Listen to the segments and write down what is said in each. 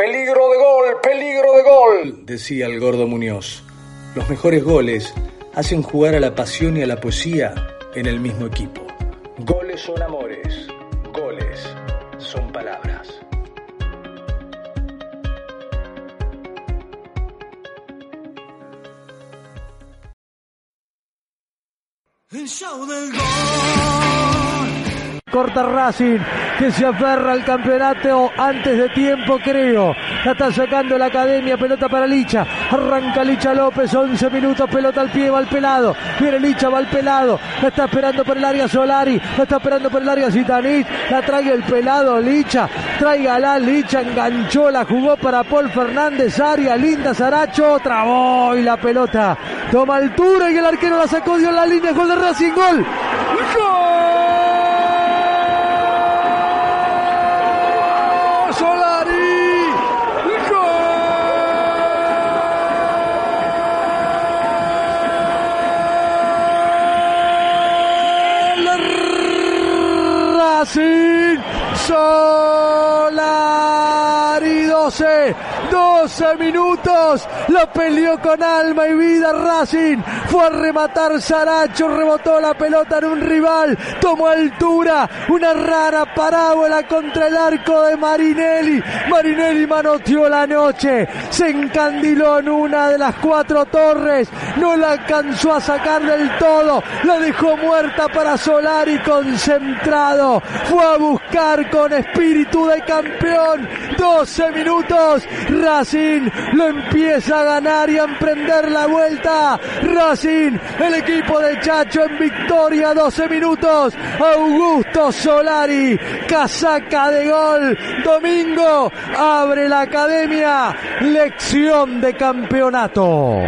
Peligro de gol, peligro de gol, decía el gordo Muñoz. Los mejores goles hacen jugar a la pasión y a la poesía en el mismo equipo. Goles son amores, goles son palabras. El show del gol. Corta Racing, que se aferra al campeonato antes de tiempo, creo. La está sacando la academia, pelota para Licha. Arranca Licha López, 11 minutos, pelota al pie, va al pelado. Viene Licha, va al pelado. La está esperando por el área Solari, la está esperando por el área Zitanich. La trae el pelado Licha, la Licha, enganchó, la jugó para Paul Fernández, área linda, Saracho, trabó y la pelota toma altura y el arquero la sacó, dio la línea, gol de Racing, gol. ¡Gol! Solari. ¡Gol! Racing Solari 12 12 minutos. La peleó con alma y vida Racing. Fue a rematar Saracho, rebotó la pelota en un rival. Tomó altura. Una rara parábola contra el arco de Marinelli. Marinelli manoteó la noche. Se encandiló en una de las cuatro torres. No la alcanzó a sacar del todo. La dejó muerta para Solari concentrado. Fue a buscar con espíritu de campeón. 12 minutos. Racing lo empieza a ganar y a emprender la vuelta. Racing, el equipo de Chacho en victoria, 12 minutos. Augusto Solari, casaca de gol. Domingo abre la academia. Lección de campeonato.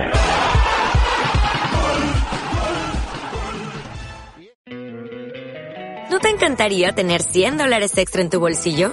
¿No te encantaría tener 100 dólares extra en tu bolsillo?